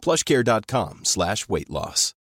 plushcare.com slash weight loss.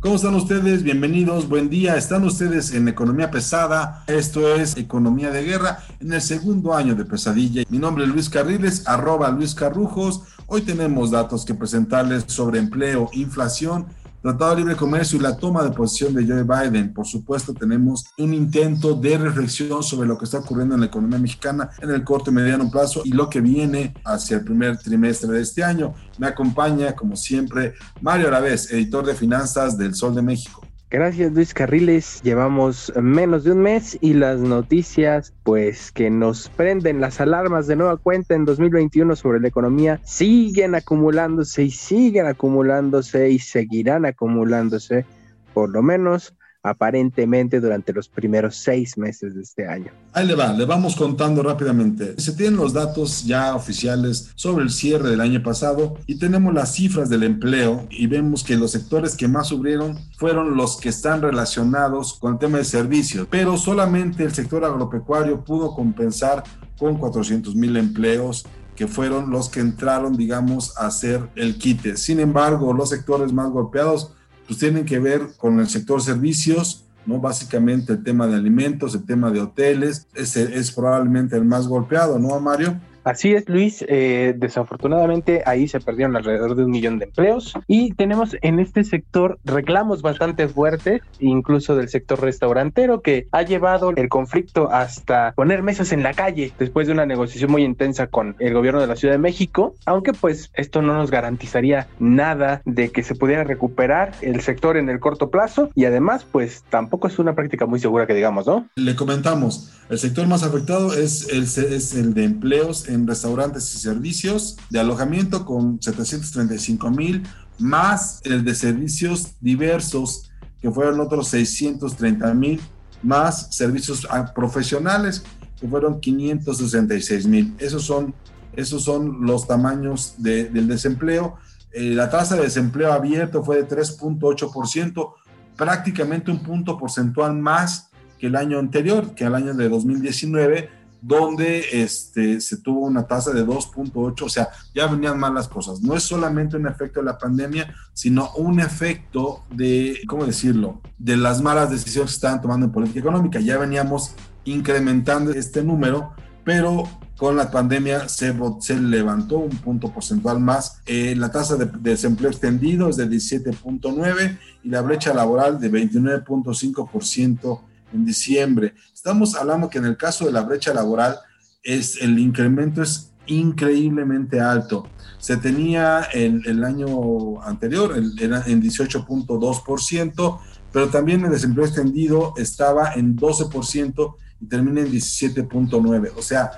¿Cómo están ustedes? Bienvenidos, buen día. Están ustedes en Economía Pesada. Esto es Economía de Guerra en el segundo año de pesadilla. Mi nombre es Luis Carriles, arroba Luis Carrujos. Hoy tenemos datos que presentarles sobre empleo, inflación Tratado de Libre Comercio y la toma de posición de Joe Biden. Por supuesto, tenemos un intento de reflexión sobre lo que está ocurriendo en la economía mexicana en el corto y mediano plazo y lo que viene hacia el primer trimestre de este año. Me acompaña, como siempre, Mario Aravés, editor de finanzas del Sol de México. Gracias Luis Carriles, llevamos menos de un mes y las noticias pues que nos prenden las alarmas de nueva cuenta en 2021 sobre la economía siguen acumulándose y siguen acumulándose y seguirán acumulándose por lo menos aparentemente durante los primeros seis meses de este año. Ahí le va, le vamos contando rápidamente. Se tienen los datos ya oficiales sobre el cierre del año pasado y tenemos las cifras del empleo y vemos que los sectores que más sufrieron fueron los que están relacionados con el tema de servicios, pero solamente el sector agropecuario pudo compensar con 400 mil empleos que fueron los que entraron, digamos, a hacer el quite. Sin embargo, los sectores más golpeados pues tienen que ver con el sector servicios, ¿no? Básicamente el tema de alimentos, el tema de hoteles, ese es probablemente el más golpeado, ¿no, Mario? Así es, Luis. Eh, desafortunadamente ahí se perdieron alrededor de un millón de empleos y tenemos en este sector reclamos bastante fuertes, incluso del sector restaurantero, que ha llevado el conflicto hasta poner mesas en la calle después de una negociación muy intensa con el gobierno de la Ciudad de México, aunque pues esto no nos garantizaría nada de que se pudiera recuperar el sector en el corto plazo y además pues tampoco es una práctica muy segura que digamos, ¿no? Le comentamos, el sector más afectado es el, es el de empleos restaurantes y servicios de alojamiento con 735 mil, más el de servicios diversos, que fueron otros 630 mil, más servicios profesionales, que fueron 566 mil. Esos son, esos son los tamaños del desempleo. Eh, la tasa de desempleo abierto fue de 3.8%, prácticamente un punto porcentual más que el año anterior, que el año de 2019 donde este, se tuvo una tasa de 2.8, o sea, ya venían mal las cosas. No es solamente un efecto de la pandemia, sino un efecto de, ¿cómo decirlo?, de las malas decisiones que estaban tomando en política económica. Ya veníamos incrementando este número, pero con la pandemia se, se levantó un punto porcentual más. Eh, la tasa de, de, desempleo extendido es de 17.9 y la brecha laboral de 29.5% en diciembre. Estamos hablando que en el caso de la brecha laboral, es, el incremento es increíblemente alto. Se tenía el, año anterior el, en 18.2%, pero también el desempleo extendido estaba en 12% y termina en 17.9%. O sea,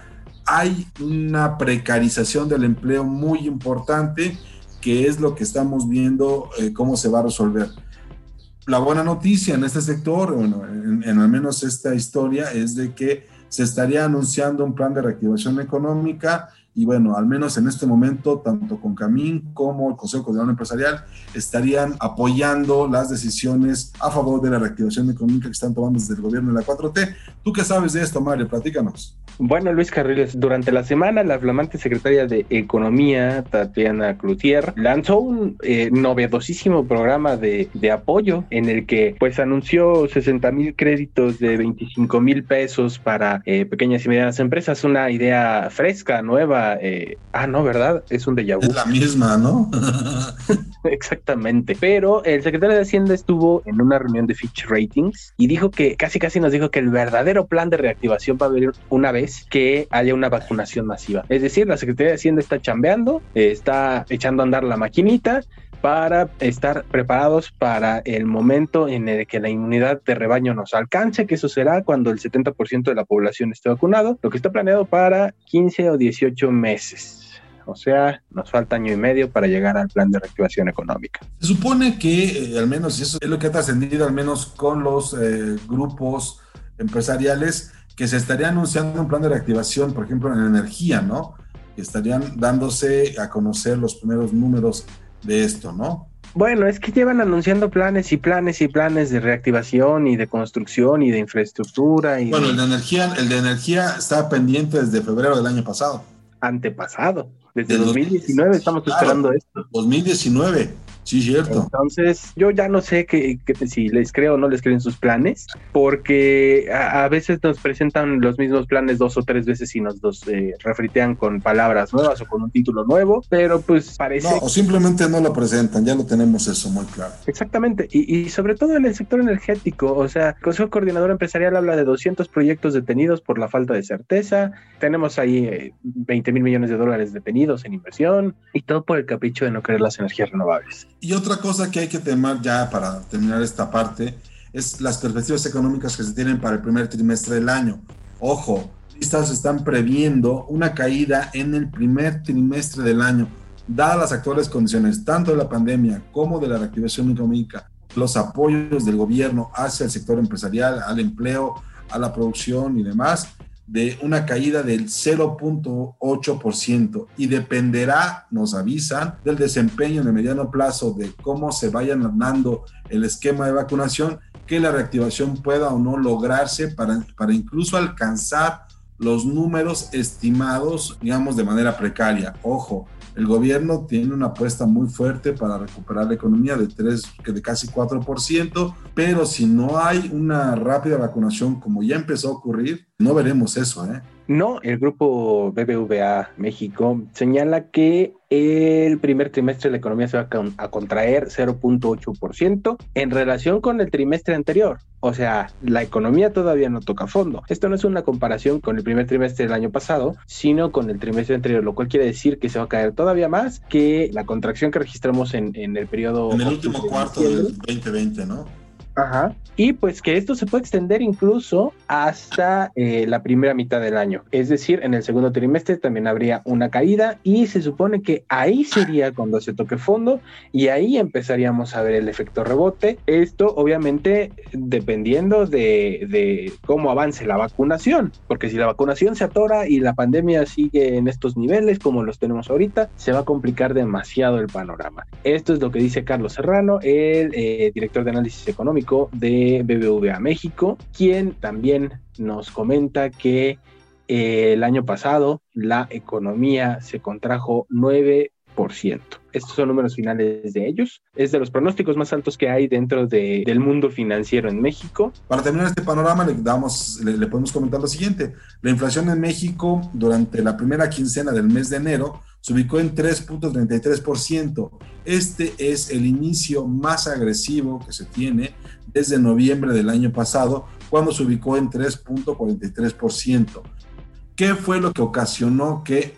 hay una precarización del empleo muy importante que es lo que estamos viendo eh, cómo se va a resolver la buena noticia en este sector, bueno, en, en, al menos esta historia, es de que se estaría anunciando un plan de reactivación económica y bueno, al menos en este momento, tanto con Camín como el Consejo Coordinador Empresarial estarían apoyando las decisiones a favor de la reactivación económica que están tomando desde el gobierno de la 4T. ¿Tú qué sabes de esto, Mario? Platícanos. Bueno, Luis Carriles, durante la semana la flamante secretaria de Economía, Tatiana Cloutier, lanzó un eh, novedosísimo programa de, de, apoyo en el que pues anunció 60 mil créditos de 25 mil pesos para eh, pequeñas y medianas empresas, una idea fresca, nueva, eh, ah, no, ¿verdad? Es un déjà vu. Es la misma, ¿no? Exactamente. Pero el secretario de Hacienda estuvo en una reunión de Fitch Ratings y dijo que casi casi nos dijo que el verdadero plan de reactivación va a venir una vez que haya una vacunación masiva. Es decir, la Secretaría de Hacienda está chambeando, eh, está echando a andar la maquinita para estar preparados para el momento en el que la inmunidad de rebaño nos alcance, que eso será cuando el 70% de la población esté vacunado, lo que está planeado para 15 o 18 meses. O sea, nos falta año y medio para llegar al plan de reactivación económica. Se supone que, eh, al menos, eso es lo que ha trascendido, al menos con los eh, grupos empresariales, que se estaría anunciando un plan de reactivación, por ejemplo, en energía, ¿no? Que estarían dándose a conocer los primeros números de esto, ¿no? Bueno, es que llevan anunciando planes y planes y planes de reactivación y de construcción y de infraestructura. Y bueno, el de energía, el de energía está pendiente desde febrero del año pasado. Antepasado. Desde 2019 estamos esperando esto. 2019. Sí, cierto. Entonces, yo ya no sé que, si les creo o no les creen sus planes, porque a, veces nos presentan los mismos planes dos o tres veces y nos los eh, refritean con palabras nuevas o con un título nuevo, pero pues parece... No, o simplemente no lo presentan, ya lo tenemos eso muy claro. Exactamente, y, y sobre todo en el sector energético, o sea, el Consejo Coordinador Empresarial habla de 200 proyectos detenidos por la falta de certeza, tenemos ahí 20 eh, mil millones de dólares detenidos en inversión y todo por el capricho de no querer las energías renovables. Y otra cosa que hay que temer ya para terminar esta parte es las perspectivas económicas que se tienen para el primer trimestre del año. Ojo, listas están previendo una caída en el primer trimestre del año, dadas las actuales condiciones, tanto de la pandemia como de la reactivación económica, los apoyos del gobierno hacia el sector empresarial, al empleo, a la producción y demás de una caída del 0.8% y dependerá, nos avisan, del desempeño en el mediano plazo de cómo se vayan dando el esquema de vacunación, que la reactivación pueda o no lograrse para, para incluso alcanzar los números estimados, digamos, de manera precaria. Ojo, el gobierno tiene una apuesta muy fuerte para recuperar la economía de 3, de casi 4%, pero si no hay una rápida vacunación como ya empezó a ocurrir, no veremos eso, ¿eh? No, el grupo BBVA México señala que el primer trimestre la economía se va a contraer 0.8% en relación con el trimestre anterior. O sea, la economía todavía no toca fondo. Esto no es una comparación con el primer trimestre del año pasado, sino con el trimestre anterior, lo cual quiere decir que se va a caer todavía más que la contracción que registramos en, en el periodo... En el último cuarto del 2020, ¿no? Ajá. Y pues que esto se puede extender incluso hasta eh, la primera mitad del año. Es decir, en el segundo trimestre también habría una caída y se supone que ahí sería cuando se toque fondo y ahí empezaríamos a ver el efecto rebote. Esto obviamente dependiendo de, cómo avance la vacunación, porque si la vacunación se atora y la pandemia sigue en estos niveles como los tenemos ahorita, se va a complicar demasiado el panorama. Esto es lo que dice Carlos Serrano, el eh, director de análisis económico de BBVA México, quien también nos comenta que eh, el año pasado la economía se contrajo 9%. Estos son números finales de ellos. Es de los pronósticos más altos que hay dentro del mundo financiero en México. Para terminar este panorama, le, damos, le podemos comentar lo siguiente. La inflación en México durante la primera quincena del mes de enero se ubicó en 3.33%. Este es el inicio más agresivo que se tiene desde noviembre del año pasado, cuando se ubicó en 3.43%. ¿Qué fue lo que ocasionó que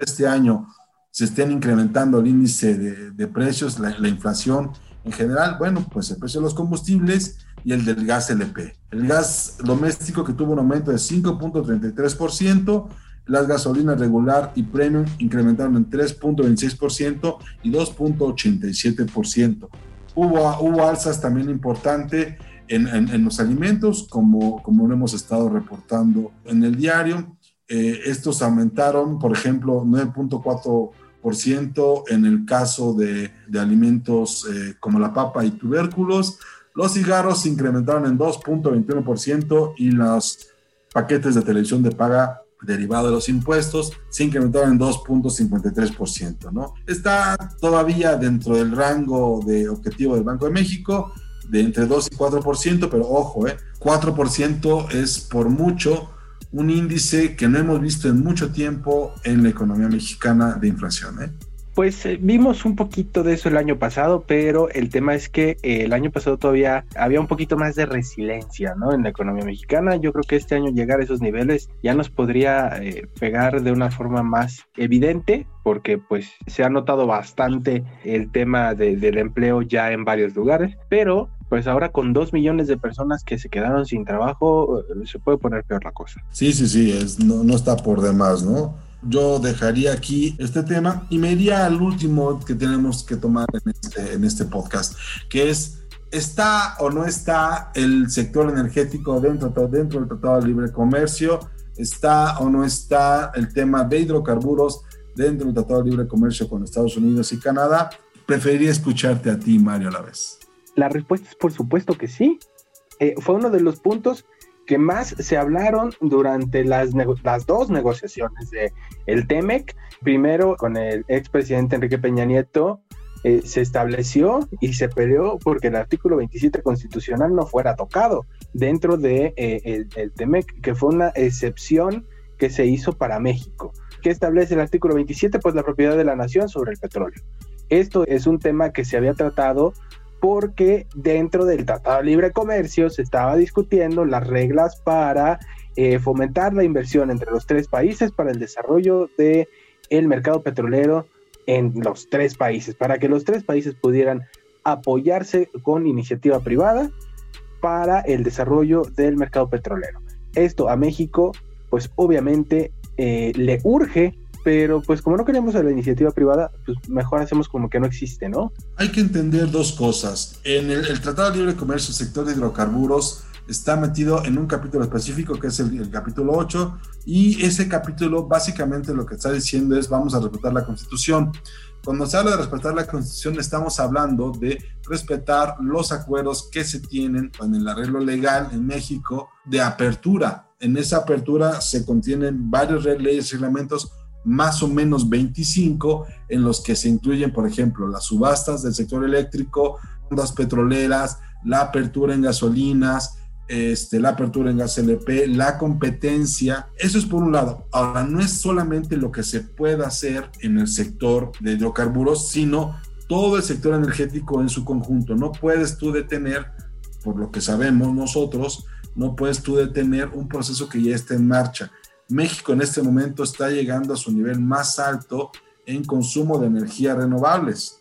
este año se estén incrementando el índice de, precios, la, la, inflación en general? Bueno, pues el precio de los combustibles y el del gas LP. El gas doméstico que tuvo un aumento de 5.33%, las gasolinas regular y premium incrementaron en 3.26% y 2.87%. Hubo, alzas también importantes en, en, los alimentos, como, como lo hemos estado reportando en el diario. Eh, estos aumentaron, por ejemplo, 9.4% en el caso de, de alimentos eh, como la papa y tubérculos. Los cigarros se incrementaron en 2.21% y los paquetes de televisión de paga derivado de los impuestos se incrementaron en 2.53%, ¿no? Está todavía dentro del rango de objetivo del Banco de México de entre 2 y 4%, pero ojo, ¿eh? 4% es por mucho un índice que no hemos visto en mucho tiempo en la economía mexicana de inflación, ¿eh? Pues eh, vimos un poquito de eso el año pasado, pero el tema es que eh, el año pasado todavía había un poquito más de resiliencia, ¿no? En la economía mexicana. Yo creo que este año llegar a esos niveles ya nos podría eh, pegar de una forma más evidente, porque pues se ha notado bastante el tema del empleo ya en varios lugares, pero pues ahora con dos millones de personas que se quedaron sin trabajo, se puede poner peor la cosa. Sí, sí, sí, es, no, no está por demás, ¿no? Yo dejaría aquí este tema y me iría al último que tenemos que tomar en este, este podcast, que es, ¿está o no está el sector energético dentro, dentro del Tratado de Libre Comercio? ¿Está o no está el tema de hidrocarburos dentro del Tratado de Libre Comercio con Estados Unidos y Canadá? Preferiría escucharte a ti, Mario, a la vez. La respuesta es por supuesto que sí. Eh, fue uno de los puntos que más se hablaron durante las, las dos negociaciones de el TEMEC. Primero con el expresidente Enrique Peña Nieto eh, se estableció y se peleó porque el artículo 27 constitucional no fuera tocado dentro de eh, el, TEMEC, que fue una excepción que se hizo para México. ¿Qué establece el artículo 27? Pues la propiedad de la nación sobre el petróleo. Esto es un tema que se había tratado porque dentro del Tratado de Libre Comercio se estaba discutiendo las reglas para eh, fomentar la inversión entre los tres países para el desarrollo del el mercado petrolero en los tres países, para que los tres países pudieran apoyarse con iniciativa privada para el desarrollo del mercado petrolero. Esto a México, pues obviamente eh, le urge pero pues como no queremos a la iniciativa privada, pues mejor hacemos como que no existe, ¿no? Hay que entender dos cosas. En el, Tratado de Libre Comercio, el sector de hidrocarburos está metido en un capítulo específico que es el, capítulo 8 y ese capítulo básicamente lo que está diciendo es vamos a respetar la constitución. Cuando se habla de respetar la constitución estamos hablando de respetar los acuerdos que se tienen en el arreglo legal en México de apertura. En esa apertura se contienen varios leyes y reglamentos más o menos 25 en los que se incluyen, por ejemplo, las subastas del sector eléctrico, ondas petroleras, la apertura en gasolinas, este, la apertura en gas LP, la competencia. Eso es por un lado. Ahora, no es solamente lo que se puede hacer en el sector de hidrocarburos, sino todo el sector energético en su conjunto. No puedes tú detener, por lo que sabemos nosotros, no puedes tú detener un proceso que ya está en marcha. México en este momento está llegando a su nivel más alto en consumo de energías renovables,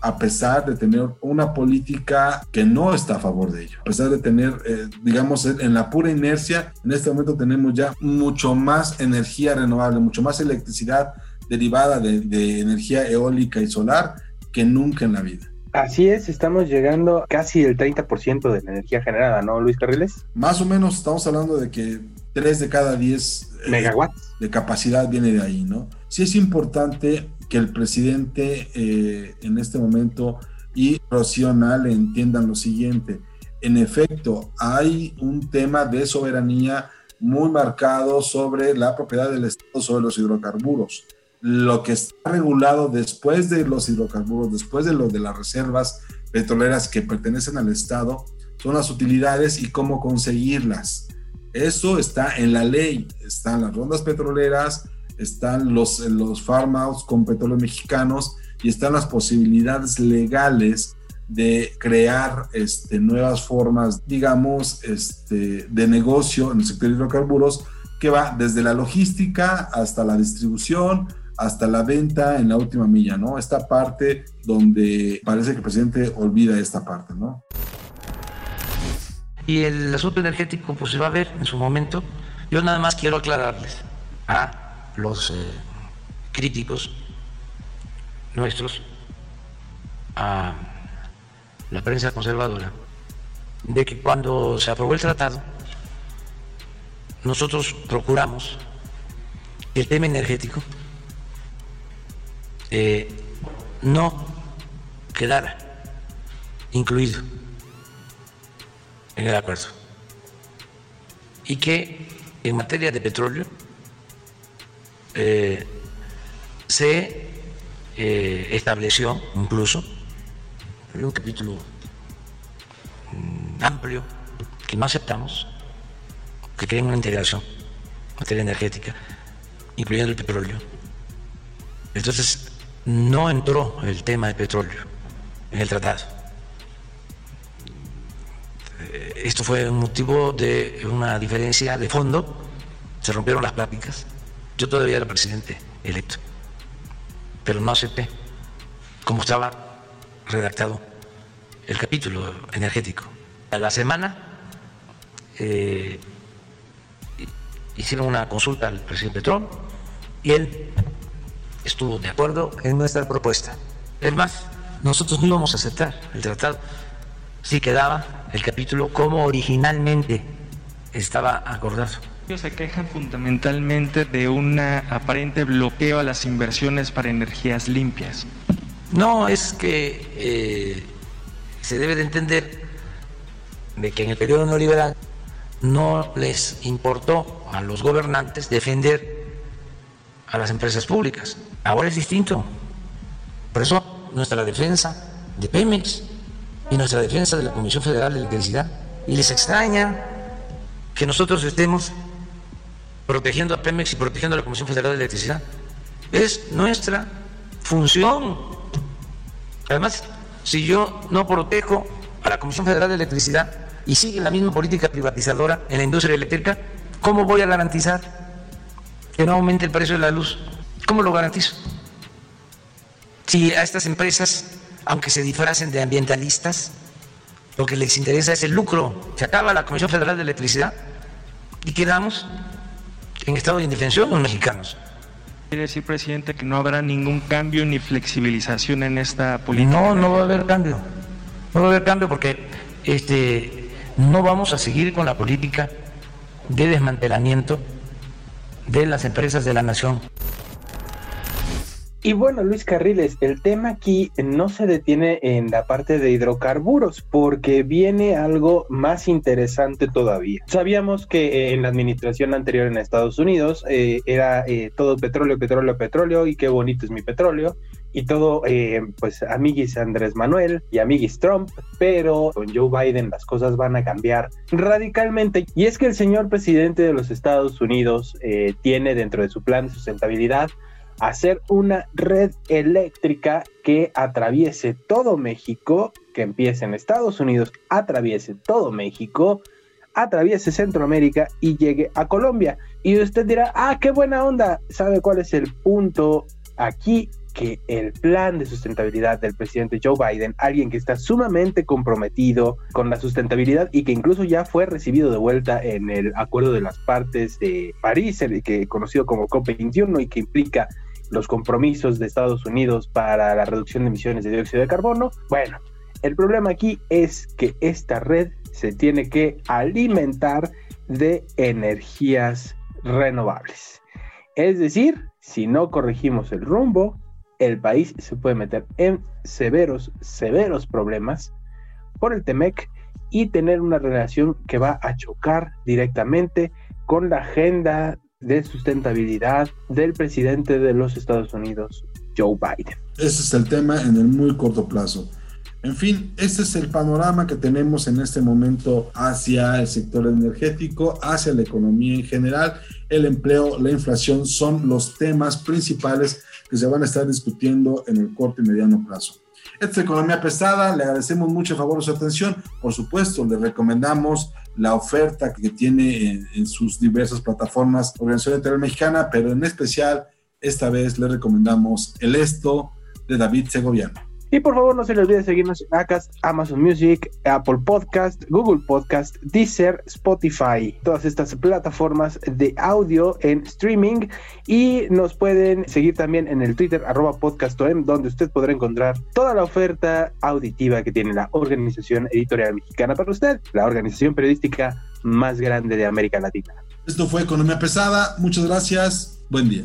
a pesar de tener una política que no está a favor de ello, a pesar de tener, eh, digamos, en la pura inercia, en este momento tenemos ya mucho más energía renovable, mucho más electricidad derivada de, de energía eólica y solar que nunca en la vida. Así es, estamos llegando casi el 30% de la energía generada, ¿no, Luis Carriles? Más o menos estamos hablando de que 3 de cada 10 eh, megawatts de capacidad viene de ahí, ¿no? Sí es importante que el presidente eh, en este momento y Rocío entiendan lo siguiente. En efecto, hay un tema de soberanía muy marcado sobre la propiedad del Estado sobre los hidrocarburos. Lo que está regulado después de los hidrocarburos, después de lo de las reservas petroleras que pertenecen al Estado, son las utilidades y cómo conseguirlas. Eso está en la ley, están las rondas petroleras, están los, los farm outs con petróleo mexicanos y están las posibilidades legales de crear este, nuevas formas, digamos, este, de negocio en el sector de hidrocarburos que va desde la logística hasta la distribución, hasta la venta en la última milla, ¿no? Esta parte donde parece que el presidente olvida esta parte, ¿no? Y el asunto energético pues se va a ver en su momento. Yo nada más quiero aclararles a los eh, críticos nuestros, a la prensa conservadora, de que cuando se aprobó el tratado, nosotros procuramos que el tema energético eh, no quedara incluido en el acuerdo. Y que en materia de petróleo eh, se eh, estableció incluso un capítulo mm, amplio que no aceptamos, que creen una integración en materia energética, incluyendo el petróleo. Entonces, no entró el tema de petróleo en el tratado. Esto fue un motivo de una diferencia de fondo, se rompieron las pláticas. Yo todavía era presidente electo, pero no acepté como estaba redactado el capítulo energético. A la semana eh, hicieron una consulta al presidente Trump y él estuvo de acuerdo en nuestra propuesta. Es más, nosotros no íbamos a aceptar el tratado si quedaba el capítulo como originalmente estaba acordado. Ellos se quejan fundamentalmente de un aparente bloqueo a las inversiones para energías limpias. No, es que eh, se debe de entender de que en el periodo neoliberal no les importó a los gobernantes defender a las empresas públicas. Ahora es distinto. Por eso nuestra defensa de Pemex y nuestra defensa de la Comisión Federal de Electricidad. Y les extraña que nosotros estemos protegiendo a Pemex y protegiendo a la Comisión Federal de Electricidad. Es nuestra función. Además, si yo no protejo a la Comisión Federal de Electricidad y sigue la misma política privatizadora en la industria eléctrica, ¿cómo voy a garantizar que no aumente el precio de la luz? ¿Cómo lo garantizo? Si a estas empresas, aunque se disfracen de ambientalistas, lo que les interesa es el lucro. Se acaba la Comisión Federal de Electricidad y quedamos en estado de indefensión los mexicanos. ¿Quiere decir, presidente, que no habrá ningún cambio ni flexibilización en esta política? No, no va a haber cambio. No va a haber cambio porque este, no vamos a seguir con la política de desmantelamiento de las empresas de la nación. Y bueno, Luis Carriles, el tema aquí no se detiene en la parte de hidrocarburos porque viene algo más interesante todavía. Sabíamos que eh, en la administración anterior en Estados Unidos eh, era eh, todo petróleo, petróleo, petróleo y qué bonito es mi petróleo y todo, pues amiguis Andrés Manuel y amiguis Trump, pero con Joe Biden las cosas van a cambiar radicalmente. Y es que el señor presidente de los Estados Unidos tiene dentro de su plan de sustentabilidad hacer una red eléctrica que atraviese todo México, que empiece en Estados Unidos, atraviese todo México, atraviese Centroamérica y llegue a Colombia. Y usted dirá, ah, qué buena onda. ¿Sabe cuál es el punto aquí? Que el plan de sustentabilidad del presidente Joe Biden, alguien que está sumamente comprometido con la sustentabilidad y que incluso ya fue recibido de vuelta en el acuerdo de las partes de París, el que conocido como COP21 y que implica los compromisos de Estados Unidos para la reducción de emisiones de dióxido de carbono. Bueno, el problema aquí es que esta red se tiene que alimentar de energías renovables. Es decir, si no corregimos el rumbo, el país se puede meter en severos, severos problemas por el TEMEC y tener una relación que va a chocar directamente con la agenda de sustentabilidad del presidente de los Estados Unidos, Joe Biden. Ese es el tema en el muy corto plazo. En fin, este es el panorama que tenemos en este momento hacia el sector energético, hacia la economía en general. El empleo, la inflación son los temas principales que se van a estar discutiendo en el corto y mediano plazo. Esta es Economía Pesada, le agradecemos mucho a favor de su atención. Por supuesto, le recomendamos la oferta que tiene en, sus diversas plataformas Organización Interior Mexicana, pero en especial esta vez le recomendamos El Esto de David Segoviano. Y por favor no se les olvide seguirnos en Acast, Amazon Music, Apple Podcast, Google Podcast, Deezer, Spotify, todas estas plataformas de audio en streaming y nos pueden seguir también en el Twitter arroba podcastom donde usted podrá encontrar toda la oferta auditiva que tiene la Organización Editorial Mexicana para usted, la organización periodística más grande de América Latina. Esto fue Economía Pesada, muchas gracias, buen día.